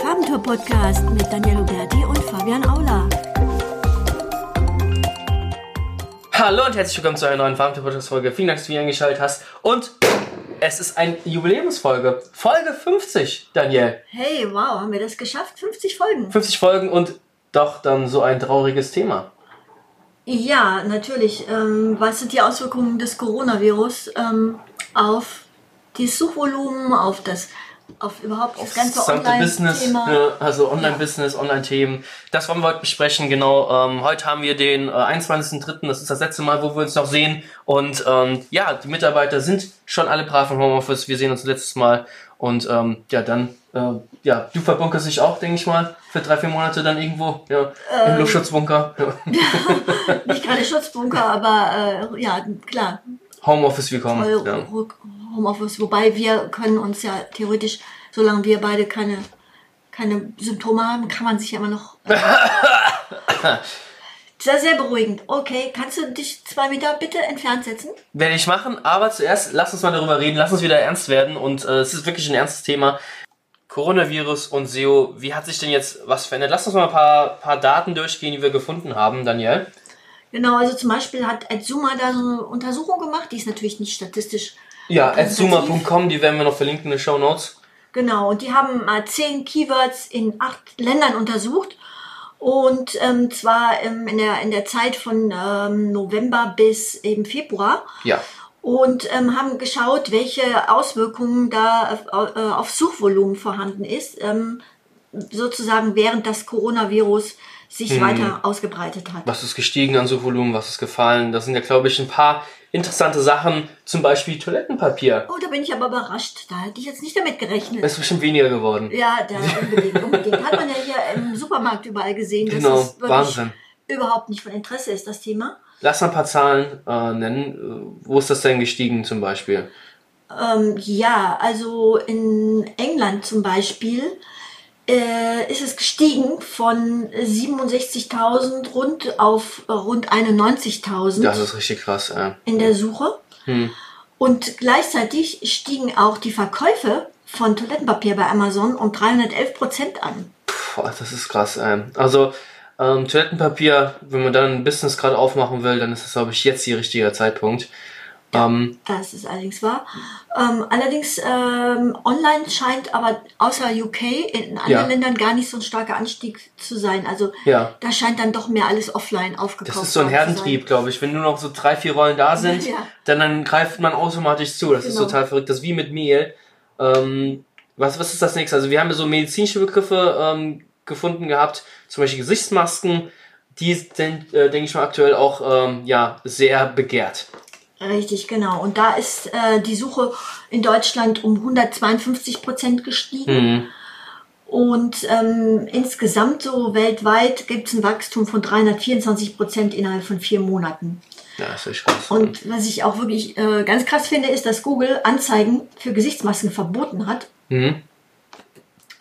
Farbentour-Podcast mit Daniel Huberti und Fabian Aula. Hallo und herzlich willkommen zu einer neuen Farbentour-Podcast-Folge. Vielen Dank, dass du wieder eingeschaltet hast. Und es ist eine Jubiläumsfolge. Folge 50, Daniel. Hey, wow, haben wir das geschafft? 50 Folgen. 50 Folgen und doch dann so ein trauriges Thema. Ja, natürlich. Ähm, was sind die Auswirkungen des Coronavirus ähm, auf das Suchvolumen, auf das auf überhaupt das ganze Online-Thema. ne, also Online-Business, Online-Themen. Das wollen wir heute besprechen, genau. Ähm, heute haben wir den äh, 21.03., das ist das letzte Mal, wo wir uns noch sehen. Und ähm, ja, die Mitarbeiter sind schon alle brav im Homeoffice. Wir sehen uns letztes Mal. Und ähm, ja, dann, äh, ja, du verbunkerst dich auch, denke ich mal, für drei, vier Monate dann irgendwo, ja, im Luftschutzbunker. Ja. Nicht gerade Schutzbunker, aber äh, ja, klar. Homeoffice willkommen. Voll Ja. Homeoffice. Wobei wir können uns ja theoretisch, solange wir beide keine, keine Symptome haben, kann man sich ja immer noch. sehr, sehr beruhigend. Okay, kannst du dich zwei Meter bitte entfernt setzen? Werde ich machen, aber zuerst lass uns mal darüber reden, lass uns wieder ernst werden und äh, es ist wirklich ein ernstes Thema. Coronavirus und SEO, wie hat sich denn jetzt was verändert? Lass uns mal ein paar, paar Daten durchgehen, die wir gefunden haben, Daniel. Genau, also zum Beispiel hat Edzuma da so eine Untersuchung gemacht, die ist natürlich nicht statistisch. Ja, adsuma.com, die werden wir noch verlinken in den Show Notes. Genau, und die haben mal zehn Keywords in acht Ländern untersucht. Und ähm, zwar ähm, in, der, in der Zeit von ähm, November bis eben Februar. Ja. Und ähm, haben geschaut, welche Auswirkungen da auf, äh, auf Suchvolumen vorhanden ist, ähm, sozusagen während das Coronavirus sich weiter ausgebreitet hat. Was ist gestiegen an Suchvolumen, was ist gefallen? Das sind ja, glaube ich, ein paar interessante Sachen, zum Beispiel Toilettenpapier. Oh, da bin ich aber überrascht. Da hätte ich jetzt nicht damit gerechnet. Ist bestimmt weniger geworden. Ja, da unbedingt, unbedingt. Hat man ja hier im Supermarkt überall gesehen, dass Genau, es wirklich Wahnsinn. überhaupt nicht von Interesse ist, das Thema. Lass mal ein paar Zahlen äh, nennen. Wo ist das denn gestiegen zum Beispiel? Ähm, ja, also in England zum Beispiel äh, ist es gestiegen von 67.000 rund auf äh, rund 91.000 Das ist richtig krass. Äh. in der Suche. Hm. Und gleichzeitig stiegen auch die Verkäufe von Toilettenpapier bei Amazon um 311 Prozent an. Boah, das ist krass. Ähm. Also ähm, Toilettenpapier, wenn man dann ein Business gerade aufmachen will, dann ist das, glaube ich, jetzt die richtige Zeitpunkt. Ähm, Das ist allerdings wahr. Ähm, allerdings ähm, online scheint aber außer UK in anderen Ja. Ländern gar nicht so ein starker Anstieg zu sein. Also Ja. da scheint dann doch mehr alles offline aufgekauft das ist so ein Herdentrieb, glaube ich. Wenn nur noch so drei, vier Rollen da sind, dann, dann greift man automatisch zu. Das ist Genau. total verrückt. Das ist wie mit Mehl. Ähm, was, was ist das nächste? Also wir haben ja so medizinische Begriffe ähm, gefunden gehabt, zum Beispiel Gesichtsmasken. Die sind, äh, denke ich mal, aktuell auch ähm, ja, sehr begehrt. Richtig, genau. Und da ist äh, die Suche in Deutschland um 152 Prozent gestiegen. Mhm. Und ähm, insgesamt so weltweit gibt es ein Wachstum von 324 Prozent innerhalb von vier Monaten. Ja, das ist krass. Und was ich auch wirklich äh, ganz krass finde, ist, dass Google Anzeigen für Gesichtsmasken verboten hat. Mhm.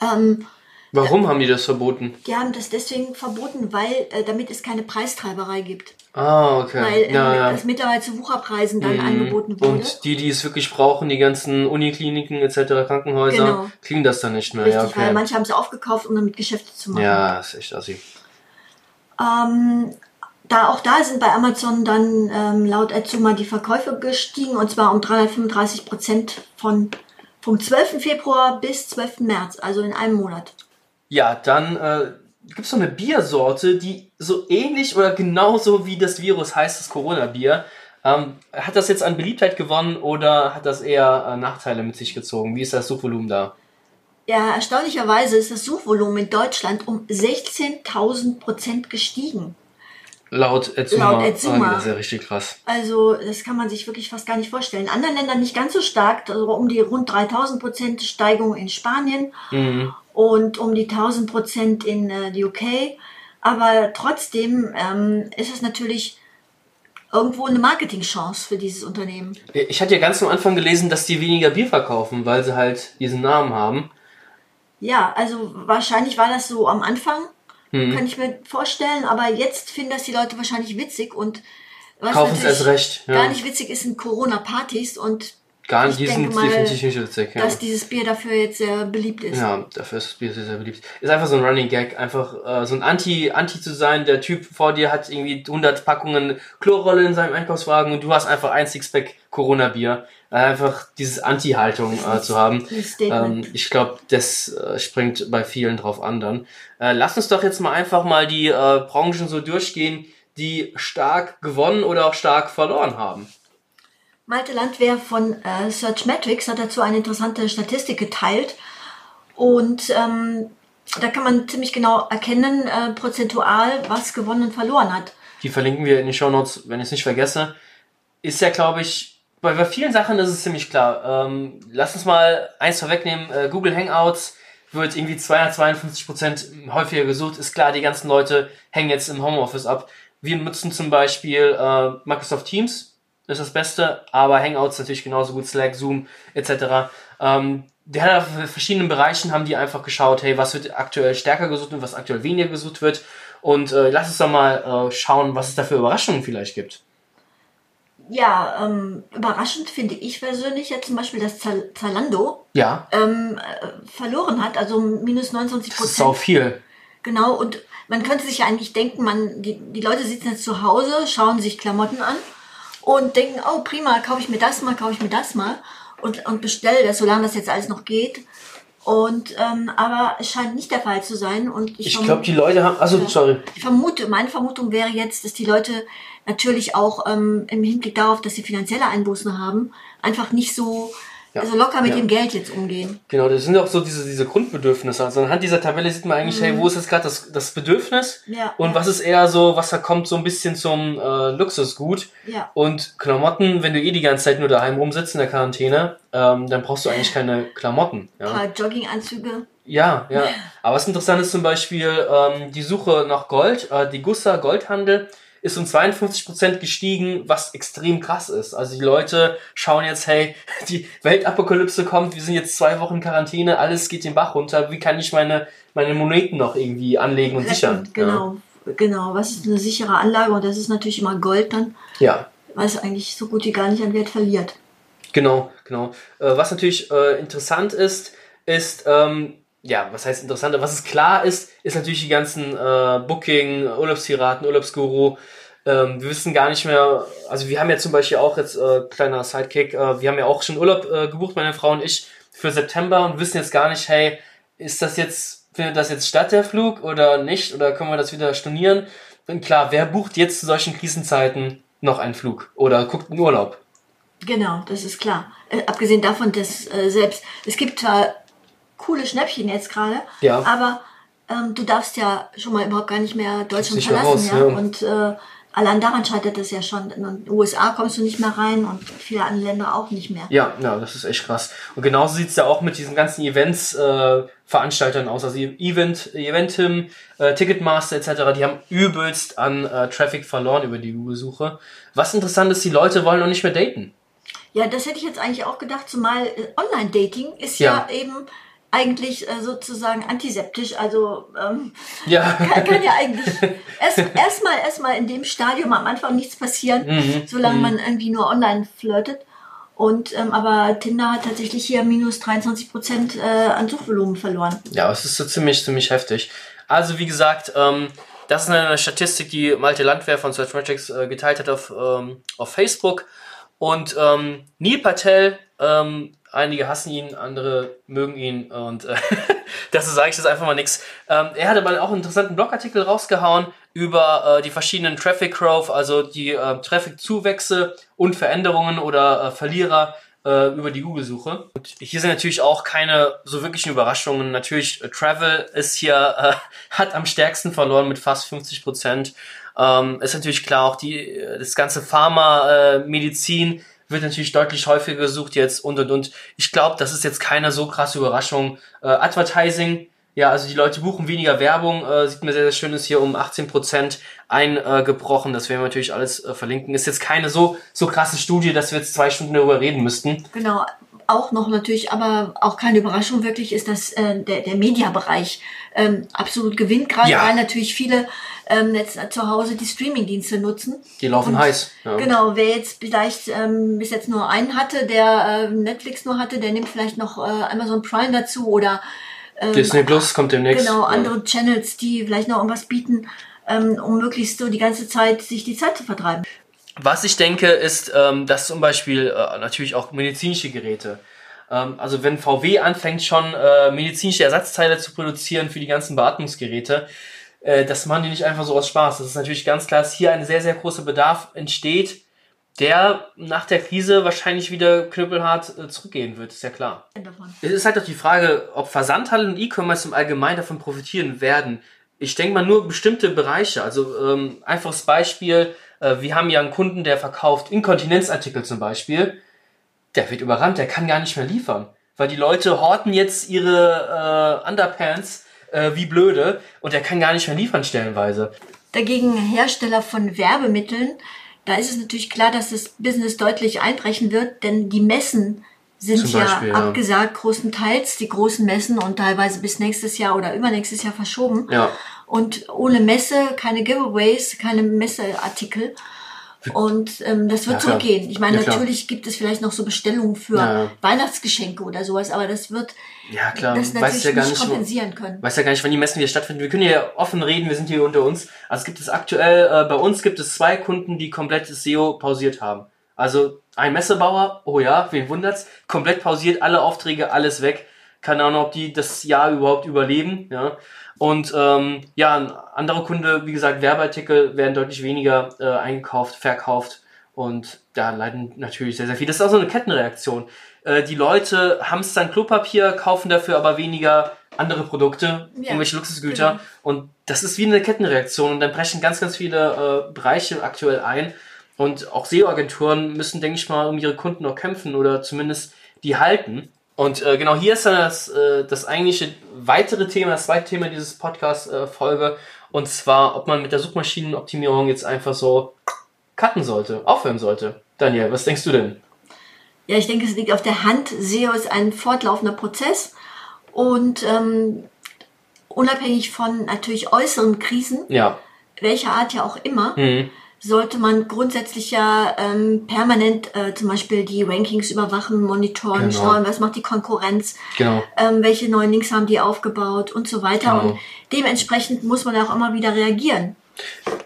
Ähm, Warum haben die das verboten? die haben das deswegen verboten, weil äh, damit es keine Preistreiberei gibt. Ah, okay. Weil ähm, ja, ja. das mittlerweile zu Wucherpreisen dann Mhm. angeboten wurde. Und die, die es wirklich brauchen, die ganzen Unikliniken etc., Krankenhäuser, Genau. kriegen das dann nicht mehr. Richtig, ja, okay. weil manche haben es aufgekauft, um damit Geschäfte zu machen. ja, ist echt assi. Ähm, da auch da sind bei Amazon dann ähm, laut Azuma die Verkäufe gestiegen und zwar um 335 Prozent von vom 12. Februar bis 12. März, also in einem Monat. Ja, dann äh, gibt es noch eine Biersorte, die so ähnlich oder genauso wie das Virus heißt, das Corona-Bier. Ähm, hat das jetzt an Beliebtheit gewonnen oder hat das eher äh, Nachteile mit sich gezogen? Wie ist das Suchvolumen da? Ja, erstaunlicherweise ist das Suchvolumen in Deutschland um 16.000 Prozent gestiegen. Laut Etsuma. Laut Etsuma. Ah, das ist ja richtig krass. Also das kann man sich wirklich fast gar nicht vorstellen. In anderen Ländern nicht ganz so stark, also um die rund 3000 Prozent Steigerung in Spanien Mhm. Und um die 1000 Prozent in äh, die UK. Aber trotzdem ähm, ist es natürlich irgendwo eine Marketingchance für dieses Unternehmen. Ich hatte ja ganz am Anfang gelesen, dass die weniger Bier verkaufen, weil sie halt diesen Namen haben. Ja, also wahrscheinlich war das so am Anfang, Mhm. kann ich mir vorstellen. Aber jetzt finden das die Leute wahrscheinlich witzig und was Kaufen es erst recht. Ja. gar nicht witzig ist, sind Corona-Partys und Gar Ich die sind mal, definitiv nicht witzig. Ja. dass dieses Bier dafür jetzt sehr beliebt ist. Ja, dafür ist das Bier sehr, sehr beliebt. Ist einfach so ein Running Gag, einfach äh, so ein Anti, Anti zu sein. Der Typ vor dir hat irgendwie 100 Packungen Chlorrolle in seinem Einkaufswagen und du hast einfach ein Sixpack Corona-Bier. Äh, einfach dieses Anti-Haltung äh, zu haben. Ähm, ich glaube, das äh, springt bei vielen drauf an dann. Äh, lass uns doch jetzt mal einfach mal die äh, Branchen so durchgehen, die stark gewonnen oder auch stark verloren haben. Malte Landwehr von äh, Searchmetrics hat dazu eine interessante Statistik geteilt. Und ähm, da kann man ziemlich genau erkennen, äh, prozentual, was gewonnen und verloren hat. Die verlinken wir in den Show Notes, wenn ich es nicht vergesse. Ist ja, glaube ich, bei, bei vielen Sachen ist es ziemlich klar. Ähm, lass uns mal eins vorwegnehmen. Äh, Google Hangouts wird irgendwie 252 Prozent häufiger gesucht. Ist klar, die ganzen Leute hängen jetzt im Homeoffice ab. Wir nutzen zum Beispiel äh, Microsoft Teams, ist das Beste, aber Hangouts natürlich genauso gut, Slack, Zoom etc. Ähm, die hat in verschiedenen Bereichen haben die einfach geschaut, hey, was wird aktuell stärker gesucht und was aktuell weniger gesucht wird. Und äh, lass uns doch mal äh, schauen, was es da für Überraschungen vielleicht gibt. Ja, ähm, überraschend finde ich persönlich jetzt zum Beispiel, dass Zal- Zalando Ja, ähm, äh, verloren hat, also minus 29 das ist Prozent. viel. Genau, und man könnte sich ja eigentlich denken, man, die, die Leute sitzen jetzt zu Hause, schauen sich Klamotten an und denken, oh prima, kaufe ich mir das mal, kaufe ich mir das mal und, und bestelle das, solange das jetzt alles noch geht. Und ähm, aber es scheint nicht der Fall zu sein. Und ich, Ich glaube, die Leute haben. Also, sorry. ich vermute, meine Vermutung wäre jetzt, dass die Leute natürlich auch ähm, im Hinblick darauf, dass sie finanzielle Einbußen haben, einfach nicht so Ja. also locker mit Ja. dem Geld jetzt umgehen. Genau, das sind auch so diese, diese Grundbedürfnisse. Also anhand dieser Tabelle sieht man eigentlich, hey, wo ist jetzt gerade das, das Bedürfnis? Ja. Und was ist eher so, was da kommt so ein bisschen zum äh, Luxusgut? Ja. Und Klamotten, wenn du eh die ganze Zeit nur daheim rumsitzt in der Quarantäne, ähm, dann brauchst du eigentlich keine Klamotten. Ein Ja, paar Jogginganzüge. ja. ja. Aber was interessant ist zum Beispiel ähm, die Suche nach Gold. Äh, die Gussa Goldhandel ist um 52% gestiegen, was extrem krass ist. Also die Leute schauen jetzt, hey, die Weltapokalypse kommt, wir sind jetzt zwei Wochen in Quarantäne, alles geht den Bach runter, wie kann ich meine, meine Moneten noch irgendwie anlegen und sichern? Genau, genau. Was ist eine sichere Anlage? Und das ist natürlich immer Gold dann, Ja. weil es eigentlich so gut wie gar nicht an Wert verliert. Genau, genau. Äh, was natürlich äh, interessant ist, ist, ähm, ja, was heißt interessant, was es klar ist, ist natürlich die ganzen äh, Booking, Urlaubspiraten, Urlaubsguru. Ähm, wir wissen gar nicht mehr, also wir haben ja zum Beispiel auch jetzt, äh, kleiner Sidekick, äh, wir haben ja auch schon Urlaub äh, gebucht, meine Frau und ich, für September und wissen jetzt gar nicht, hey, ist das jetzt, findet das jetzt statt, der Flug oder nicht? Oder können wir das wieder stornieren? Und klar, wer bucht jetzt zu solchen Krisenzeiten noch einen Flug oder guckt einen Urlaub? Genau, das ist klar. Äh, abgesehen davon, dass äh, selbst, es gibt zwar coole Schnäppchen jetzt gerade, Ja. aber ähm, du darfst ja schon mal überhaupt gar nicht mehr Deutschland nicht mehr verlassen. raus, ja? ja. Und äh, allein daran scheitert es ja schon. In den USA kommst du nicht mehr rein und viele andere Länder auch nicht mehr. Ja, ja, das ist echt krass. Und genauso sieht's ja auch mit diesen ganzen Events äh, Veranstaltern aus. Also Event, Eventim, äh, Ticketmaster etc., die haben übelst an äh, Traffic verloren über die Google-Suche. Was interessant ist, die Leute wollen noch nicht mehr daten. Ja, das hätte ich jetzt eigentlich auch gedacht, zumal äh, Online-Dating ist ja, Ja. eben eigentlich äh, sozusagen antiseptisch. Also ähm, Ja. kann, kann ja eigentlich erst erstmal erstmal in dem Stadium am Anfang nichts passieren, Mhm, solange man irgendwie nur online flirtet. Und ähm, aber Tinder hat tatsächlich hier minus 23 Prozent äh, an Suchvolumen verloren. Ja, es ist so ziemlich, ziemlich heftig. Also wie gesagt, ähm, das ist eine Statistik, die Malte Landwehr von Searchmetrics äh, geteilt hat auf, ähm, auf Facebook. Und ähm, Neil Patel, ähm, einige hassen ihn, andere mögen ihn und äh, dazu sage ich jetzt einfach mal nichts. Ähm, er hat aber auch einen interessanten Blogartikel rausgehauen über äh, die verschiedenen Traffic Growth, also die äh, Traffic-Zuwächse und Veränderungen oder äh, Verlierer äh, über die Google-Suche. Und hier sind natürlich auch keine so wirklichen Überraschungen. Natürlich, äh, Travel ist hier, äh, hat am stärksten verloren mit fast 50 Prozent. Ähm, ist natürlich klar, auch die, äh, das ganze Pharma, äh, Medizin wird natürlich deutlich häufiger gesucht jetzt und und und. Ich glaube, das ist jetzt keine so krasse Überraschung. Äh, Advertising, ja, also die Leute buchen weniger Werbung, äh, sieht mir sehr, sehr schön, ist hier um 18% eingebrochen. Das werden wir natürlich alles äh, verlinken. Ist jetzt keine so, so krasse Studie, dass wir jetzt zwei Stunden darüber reden müssten. Genau. auch noch natürlich, aber auch keine Überraschung wirklich, ist, dass äh, der, der Mediabereich ähm, absolut gewinnt, gerade Ja. weil natürlich viele ähm, jetzt zu Hause die Streamingdienste nutzen. Die laufen Und heiß. Ja. Genau, wer jetzt vielleicht ähm, bis jetzt nur einen hatte, der äh, Netflix nur hatte, der nimmt vielleicht noch äh, Amazon Prime dazu oder ähm, Disney Plus kommt demnächst. genau Ja. andere Channels, die vielleicht noch irgendwas bieten, ähm, um möglichst so die ganze Zeit sich die Zeit zu vertreiben. Was ich denke, ist, ähm, dass zum Beispiel äh, natürlich auch medizinische Geräte. Ähm, also wenn VW anfängt schon äh, medizinische Ersatzteile zu produzieren für die ganzen Beatmungsgeräte, äh, das machen die nicht einfach so aus Spaß. Das ist natürlich ganz klar, dass hier ein sehr, sehr großer Bedarf entsteht, der nach der Krise wahrscheinlich wieder knüppelhart äh, zurückgehen wird, ist ja klar. Es ist halt doch die Frage, ob Versandhandel und E-Commerce im Allgemeinen davon profitieren werden. Ich denke mal nur bestimmte Bereiche. Also ähm, einfaches Beispiel, äh, wir haben ja einen Kunden, der verkauft Inkontinenzartikel zum Beispiel. Der wird überrannt, der kann gar nicht mehr liefern. Weil die Leute horten jetzt ihre äh, Underpants äh, wie blöde und der kann gar nicht mehr liefern stellenweise. Dagegen Hersteller von Werbemitteln, da ist es natürlich klar, dass das Business deutlich einbrechen wird, denn die Messen sind Beispiel, ja ja. abgesagt, großenteils die großen Messen und teilweise bis nächstes Jahr oder übernächstes Jahr verschoben. Ja. Und ohne Messe keine Giveaways, keine Messeartikel. Und ähm, das wird Ja, zurückgehen. Ich meine, Ja, natürlich gibt es vielleicht noch so Bestellungen für Ja. Weihnachtsgeschenke oder sowas, aber das wird Ja, klar, das weiß natürlich ja gar nicht kompensieren können. weiß ja gar nicht, wann die Messen wieder stattfinden. Wir können hier offen reden, wir sind hier unter uns. Also es gibt es aktuell, äh, bei uns gibt es zwei Kunden, die komplett SEO pausiert haben. Also ein Messebauer, oh ja, wen wundert's, komplett pausiert, alle Aufträge, alles weg. Keine Ahnung, ob die das Jahr überhaupt überleben, ja. Und ähm, ja, ein anderer Kunde, wie gesagt, Werbeartikel werden deutlich weniger äh, eingekauft, verkauft und da leiden natürlich sehr, sehr viel. Das ist auch so eine Kettenreaktion. Äh, die Leute hamstern Klopapier, kaufen dafür aber weniger andere Produkte, Ja, irgendwelche Luxusgüter. genau. Und das ist wie eine Kettenreaktion und dann brechen ganz, ganz viele äh, Bereiche aktuell ein. Und auch SEO-Agenturen müssen, denke ich mal, um ihre Kunden noch kämpfen oder zumindest die halten. Und äh, genau hier ist dann das, äh, das eigentliche weitere Thema, das zweite Thema dieses Podcast-Folge. und zwar, ob man mit der Suchmaschinenoptimierung jetzt einfach so cutten sollte, aufhören sollte. Daniel, was denkst du denn? Ja, ich denke, es liegt auf der Hand. SEO ist ein fortlaufender Prozess und ähm, unabhängig von natürlich äußeren Krisen, Ja. welcher Art ja auch immer, Mhm. Sollte man grundsätzlich ja ähm, permanent äh, zum Beispiel die Rankings überwachen, monitoren, Genau. schauen, was macht die Konkurrenz, Genau. ähm, welche neuen Links haben die aufgebaut und so weiter. Genau. Und dementsprechend muss man auch immer wieder reagieren.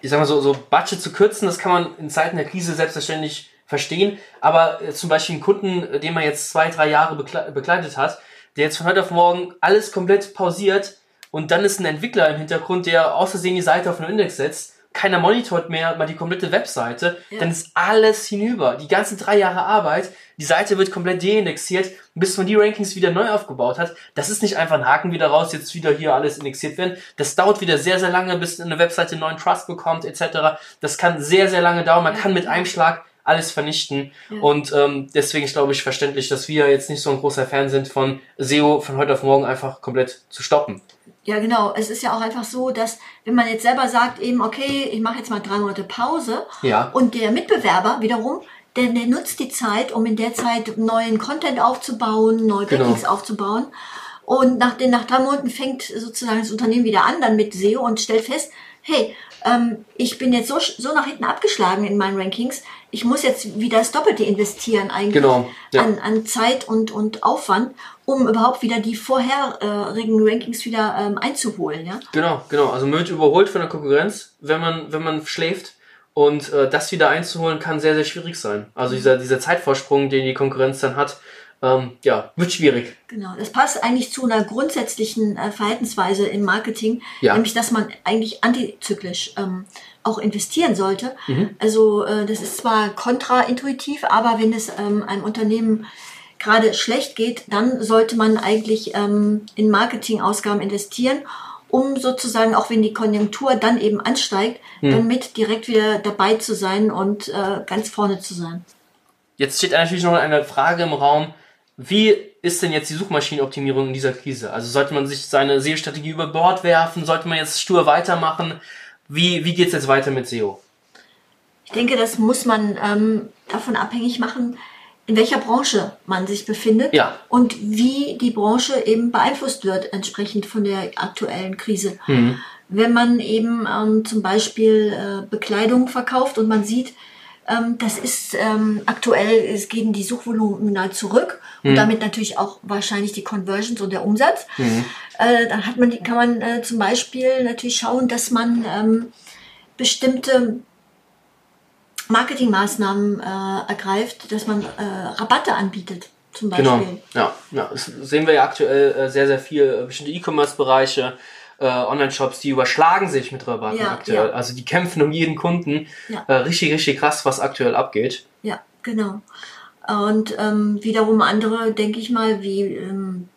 ich sag mal so, so Budget zu kürzen, das kann man in Zeiten der Krise selbstverständlich verstehen. Aber äh, zum Beispiel einen Kunden, äh, den man jetzt zwei, drei Jahre bekle begleitet hat, der jetzt von heute auf morgen alles komplett pausiert und dann ist ein Entwickler im Hintergrund, der aus Versehen die Seite auf den Index setzt, keiner monitort mehr mal die komplette Webseite, Ja. dann ist alles hinüber. Die ganzen drei Jahre Arbeit, die Seite wird komplett deindexiert, bis man die Rankings wieder neu aufgebaut hat. Das ist nicht einfach ein Haken wieder raus, jetzt wieder hier alles indexiert werden. Das dauert wieder sehr, sehr lange, bis eine Webseite einen neuen Trust bekommt, etc. Das kann sehr, sehr lange dauern. Man Ja. kann mit einem Schlag alles vernichten. Ja. Und ähm, deswegen ist, glaube ich, verständlich, dass wir jetzt nicht so ein großer Fan sind von SEO von heute auf morgen einfach komplett zu stoppen. Ja, genau. Es ist ja auch einfach so, dass wenn man jetzt selber sagt, eben, okay, ich mache jetzt mal drei Monate Pause Ja. und der Mitbewerber wiederum, der, der nutzt die Zeit, um in der Zeit neuen Content aufzubauen, neue Genau. Backlinks aufzubauen. Und nach, den, nach drei Monaten fängt sozusagen das Unternehmen wieder an, dann mit SEO und stellt fest, hey, ähm, ich bin jetzt so, so nach hinten abgeschlagen in meinen Rankings, ich muss jetzt wieder das Doppelte investieren eigentlich Genau, ja. an, an Zeit und, und Aufwand, um überhaupt wieder die vorherigen Rankings wieder ähm, einzuholen. Ja? Genau, genau. Also man wird überholt von der Konkurrenz, wenn man, wenn man schläft. Und äh, das wieder einzuholen kann sehr, sehr schwierig sein. Also dieser, dieser Zeitvorsprung, den die Konkurrenz dann hat, ähm, ja, wird schwierig. Genau, das passt eigentlich zu einer grundsätzlichen äh, Verhaltensweise im Marketing, Ja. nämlich dass man eigentlich antizyklisch ähm, auch investieren sollte. Mhm. Also äh, das ist zwar kontraintuitiv, aber wenn es ähm, einem Unternehmen gerade schlecht geht, dann sollte man eigentlich ähm, in Marketingausgaben investieren, um sozusagen, auch wenn die Konjunktur dann eben ansteigt, Mhm. dann mit direkt wieder dabei zu sein und äh, ganz vorne zu sein. Jetzt steht natürlich noch eine Frage im Raum. Wie ist denn jetzt die Suchmaschinenoptimierung in dieser Krise? Also sollte man sich seine SEO-Strategie über Bord werfen? Sollte man jetzt stur weitermachen? Wie, wie geht's jetzt weiter mit SEO? Ich denke, das muss man ähm, davon abhängig machen, in welcher Branche man sich befindet Ja. und wie die Branche eben beeinflusst wird, entsprechend von der aktuellen Krise. Mhm. Wenn man eben ähm, zum Beispiel äh, Bekleidung verkauft und man sieht, das ist ähm, aktuell, es gehen die Suchvolumina zurück und damit natürlich auch wahrscheinlich die Conversions und der Umsatz. Äh, dann hat man, kann man äh, zum Beispiel natürlich schauen, dass man ähm, bestimmte Marketingmaßnahmen äh, ergreift, dass man äh, Rabatte anbietet, zum Beispiel. Genau, ja, ja. Das sehen wir ja aktuell äh, sehr, sehr viel. Äh, bestimmte E-Commerce-Bereiche, äh, Online-Shops, die überschlagen sich mit Rabatten Ja, aktuell. ja. Also die kämpfen um jeden Kunden. Ja. Äh, richtig, richtig krass, was aktuell abgeht. Ja, genau. Und ähm, wiederum andere, denke ich mal, wie ähm,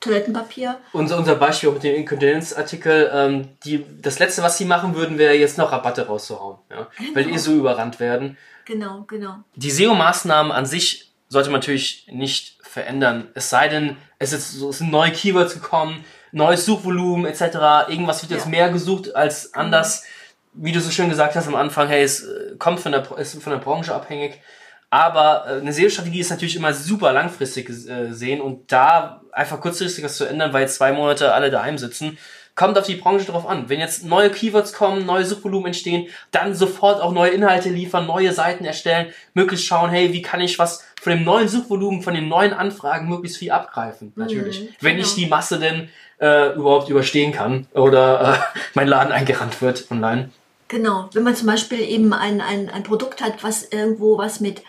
Toilettenpapier. Unser, unser Beispiel mit dem Inkontinenzartikel, ähm, die, das letzte, was sie machen würden, wäre jetzt noch Rabatte rauszuhauen. Ja? Weil die eh so überrannt werden. Genau, genau. Die SEO-Maßnahmen an sich sollte man natürlich nicht verändern. Es sei denn, es, ist so, es sind neue Keywords gekommen, neues Suchvolumen etc. Irgendwas wird jetzt Ja. mehr gesucht als anders. Wie du so schön gesagt hast am Anfang, hey, es äh, kommt von der, ist von der Branche abhängig. Aber äh, eine SEO-Strategie ist natürlich immer super langfristig äh, sehen und da einfach kurzfristig was zu ändern, weil zwei Monate alle daheim sitzen, kommt auf die Branche drauf an. Wenn jetzt neue Keywords kommen, neue Suchvolumen entstehen, dann sofort auch neue Inhalte liefern, neue Seiten erstellen, möglichst schauen, hey, wie kann ich was von dem neuen Suchvolumen, von den neuen Anfragen möglichst viel abgreifen, natürlich. Mhm, Wenn genau. ich die Masse denn äh, überhaupt überstehen kann oder äh, mein Laden eingerannt wird online. Genau. Wenn man zum Beispiel eben ein, ein, ein Produkt hat, was irgendwo was mit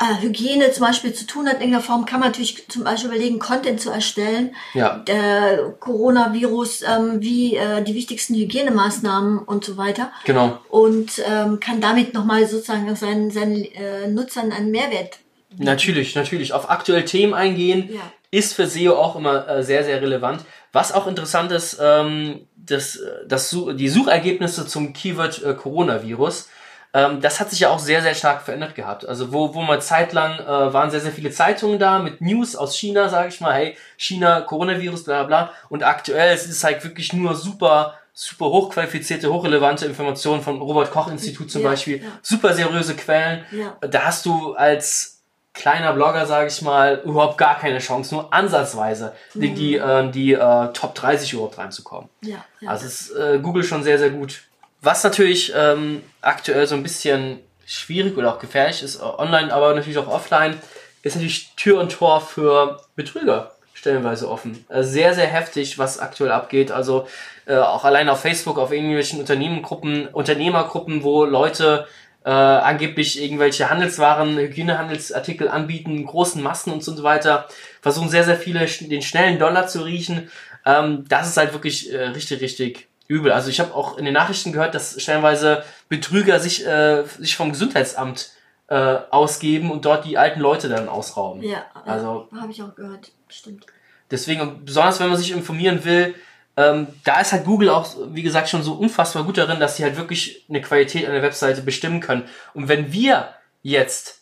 äh, Hygiene zum Beispiel zu tun hat in irgendeiner Form, kann man natürlich zum Beispiel überlegen, Content zu erstellen. Ja. Der Coronavirus, ähm, wie äh, die wichtigsten Hygienemaßnahmen und so weiter. Genau. Und ähm, kann damit nochmal sozusagen seinen, seinen äh, Nutzern einen Mehrwert Natürlich, natürlich. Auf aktuelle Themen eingehen Ja. ist für SEO auch immer äh, sehr, sehr relevant. Was auch interessant ist, ähm, das, das, die Suchergebnisse zum Keyword äh, Coronavirus, ähm, das hat sich ja auch sehr, sehr stark verändert gehabt. Also wo, wo mal zeitlang äh, waren sehr, sehr viele Zeitungen da mit News aus China, sage ich mal, hey, China, Coronavirus, bla bla bla. Und aktuell es ist halt wirklich nur super, super hochqualifizierte, hochrelevante Informationen vom Robert-Koch-Institut zum Ja, Beispiel. ja. Super seriöse Quellen. Ja. Da hast du als kleiner Blogger, sage ich mal, überhaupt gar keine Chance, nur ansatzweise in die, äh, die äh, Top 30 überhaupt reinzukommen. Ja, ja. Also ist äh, Google schon sehr, sehr gut. Was natürlich ähm, aktuell so ein bisschen schwierig oder auch gefährlich ist, äh, online, aber natürlich auch offline, ist natürlich Tür und Tor für Betrüger stellenweise offen. Äh, sehr, sehr heftig, was aktuell abgeht. Also äh, auch allein auf Facebook, auf irgendwelchen Unternehmengruppen, Unternehmergruppen, wo Leute äh, angeblich irgendwelche Handelswaren, Hygienehandelsartikel anbieten, großen Massen und so weiter, versuchen sehr, sehr viele den schnellen Dollar zu riechen. Ähm, das ist halt wirklich äh, richtig, richtig übel. Also ich habe auch in den Nachrichten gehört, dass stellenweise Betrüger sich, äh, sich vom Gesundheitsamt äh, ausgeben und dort die alten Leute dann ausrauben. ja, Also habe ich auch gehört. Stimmt. Deswegen, besonders wenn man sich informieren will, ähm, da ist halt Google auch, wie gesagt, schon so unfassbar gut darin, dass sie halt wirklich eine Qualität der Webseite bestimmen können. Und wenn wir jetzt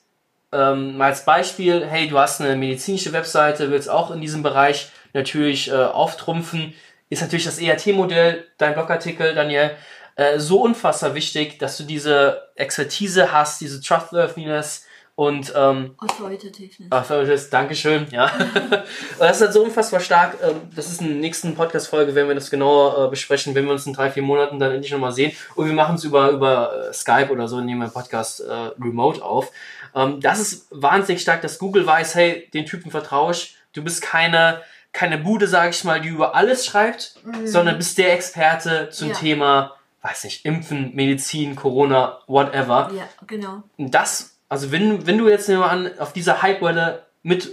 ähm, mal als Beispiel, hey, du hast eine medizinische Webseite, willst auch in diesem Bereich natürlich äh, auftrumpfen, ist natürlich das ERT-Modell, dein Blogartikel, Daniel, äh, so unfassbar wichtig, dass du diese Expertise hast, diese Trustworthiness und ähm, Authoritative. Fabulous, Dankeschön, ja. das ist halt so unfassbar stark. ähm, Das ist in der nächsten Podcast-Folge, werden wir das genauer äh, besprechen, wenn wir uns in drei, vier Monaten dann endlich nochmal sehen. Und wir machen es über, über äh, Skype oder so, nehmen wir einen Podcast äh, remote auf. Ähm, das ist wahnsinnig stark, dass Google weiß, hey, den Typen vertraue ich. Du bist keine, keine Bude, sage ich mal, die über alles schreibt, sondern bist der Experte zum Ja. Thema, weiß nicht, Impfen, Medizin, Corona, whatever. Ja, genau. Und das, also wenn, wenn du jetzt nehmen wir an, auf dieser Hypewelle mit,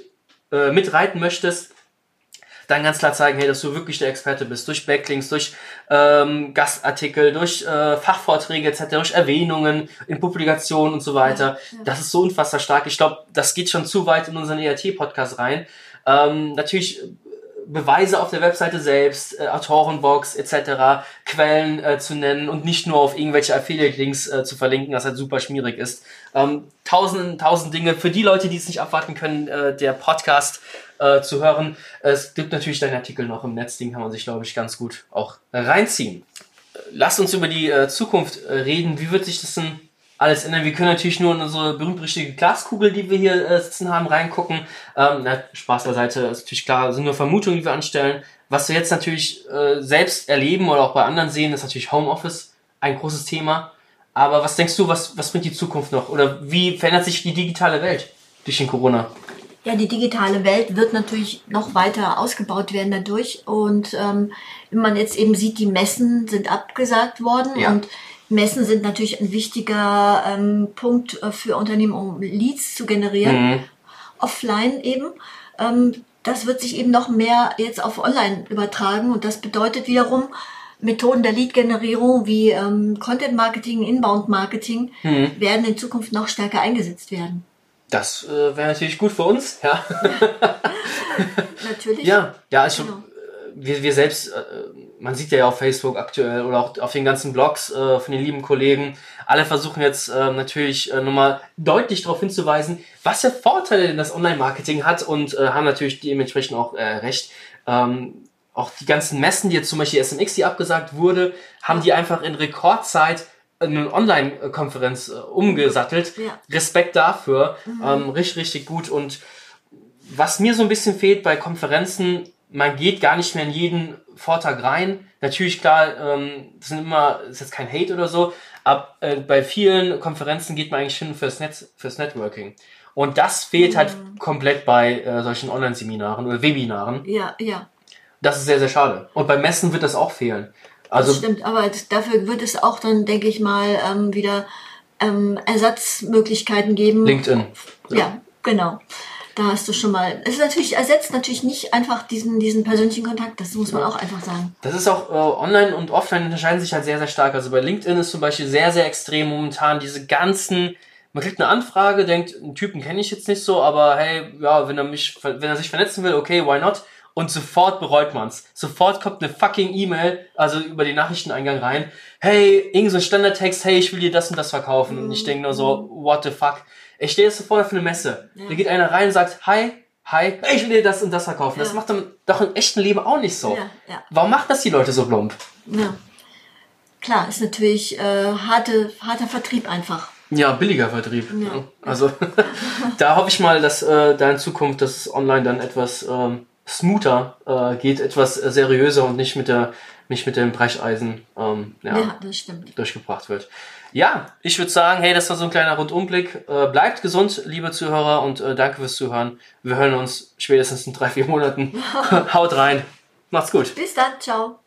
äh, mitreiten möchtest, dann ganz klar zeigen, hey, dass du wirklich der Experte bist. Durch Backlinks, durch ähm, Gastartikel, durch äh, Fachvorträge etc., durch Erwähnungen in Publikationen und so weiter. Ja, ja. Das ist so unfassbar stark. Ich glaube, das geht schon zu weit in unseren ERT-Podcast rein. Ähm, natürlich Beweise auf der Webseite selbst, äh, Autorenbox etc., Quellen äh, zu nennen und nicht nur auf irgendwelche Affiliate-Links äh, zu verlinken, was halt super schmierig ist. Ähm, tausend, tausend Dinge. Für die Leute, die es nicht abwarten können, äh, der Podcast äh, zu hören. Es gibt natürlich deinen Artikel noch im Netz, den kann man sich, glaube ich, ganz gut auch reinziehen. Äh, Lasst uns über die äh, Zukunft äh, reden. Wie wird sich das denn alles ändern. Wir können natürlich nur in unsere berühmt-berüchtigte Glaskugel, die wir hier äh, sitzen haben, reingucken. Ähm, na, Spaß beiseite, ist natürlich klar, sind nur Vermutungen, die wir anstellen. Was wir jetzt natürlich äh, selbst erleben oder auch bei anderen sehen, ist natürlich Homeoffice ein großes Thema. Aber was denkst du, was, was bringt die Zukunft noch? Oder wie verändert sich die digitale Welt durch den Corona? Ja, die digitale Welt wird natürlich noch weiter ausgebaut werden dadurch. Und ähm, wenn man jetzt eben sieht, die Messen sind abgesagt worden Ja. und Messen sind natürlich ein wichtiger ähm, Punkt äh, für Unternehmen, um Leads zu generieren, Mhm. offline eben. Ähm, das wird sich eben noch mehr jetzt auf online übertragen und das bedeutet wiederum, Methoden der Lead-Generierung wie ähm, Content-Marketing, Inbound-Marketing Mhm. werden in Zukunft noch stärker eingesetzt werden. Das äh, wäre natürlich gut für uns, ja. Natürlich. Ja, ja, also Genau. äh, wir, wir selbst, äh, man sieht ja auf Facebook aktuell oder auch auf den ganzen Blogs äh, von den lieben Kollegen, alle versuchen jetzt äh, natürlich äh, nochmal deutlich darauf hinzuweisen, was für Vorteile denn das Online-Marketing hat und äh, haben natürlich dementsprechend auch äh, recht. Ähm, auch die ganzen Messen, die jetzt zum Beispiel SMX, die abgesagt wurde, haben die einfach in Rekordzeit eine Online-Konferenz äh, umgesattelt. Ja. Respekt dafür. Ähm, richtig, richtig gut. Und was mir so ein bisschen fehlt bei Konferenzen, man geht gar nicht mehr in jeden Vortrag rein. Natürlich, klar, ähm, das sind immer, ist jetzt kein Hate oder so, aber äh, bei vielen Konferenzen geht man eigentlich hin fürs Netz, fürs Networking. Und das fehlt halt komplett bei äh, solchen Online-Seminaren oder Webinaren. Ja, ja. Das ist sehr, sehr schade. Und bei Messen wird das auch fehlen. Also, das stimmt, aber dafür wird es auch dann, denke ich mal, ähm, wieder ähm, Ersatzmöglichkeiten geben. LinkedIn. Ja, genau. Da hast du schon mal. Es ist natürlich ersetzt natürlich nicht einfach diesen diesen persönlichen Kontakt. Das muss man auch einfach sagen. Das ist auch äh, online und offline unterscheiden sich halt sehr, sehr stark. Also bei LinkedIn ist zum Beispiel sehr, sehr extrem momentan diese ganzen. Man kriegt eine Anfrage, denkt, einen Typen kenne ich jetzt nicht so, aber hey, ja, wenn er mich, wenn er sich vernetzen will, okay, why not? Und sofort bereut man's. Sofort kommt eine fucking E-Mail, also über den Nachrichteneingang rein. Hey, irgend so ein Standardtext, hey, ich will dir das und das verkaufen. Und ich denke nur so, what the fuck? Ich stehe jetzt sofort auf eine Messe. Ja. Da geht einer rein und sagt, hi, hi, ich will dir das und das verkaufen. Das Ja. macht dann doch im echten Leben auch nicht so. Ja. Warum macht das die Leute so plump? Ja. Klar, ist natürlich äh, harte, harter Vertrieb einfach. Ja, billiger Vertrieb. Ja. Also da hoffe ich mal, dass äh, da in Zukunft das online dann etwas ähm, smoother äh, geht, etwas seriöser und nicht mit der nicht mit dem Brecheisen ähm, ja, Ja, durchgebracht wird. Ja, ich würde sagen, hey, das war so ein kleiner Rundumblick. Äh, bleibt gesund, liebe Zuhörer, und äh, danke fürs Zuhören. Wir hören uns spätestens in drei, vier Monaten. Haut rein. Macht's gut. Bis dann, ciao.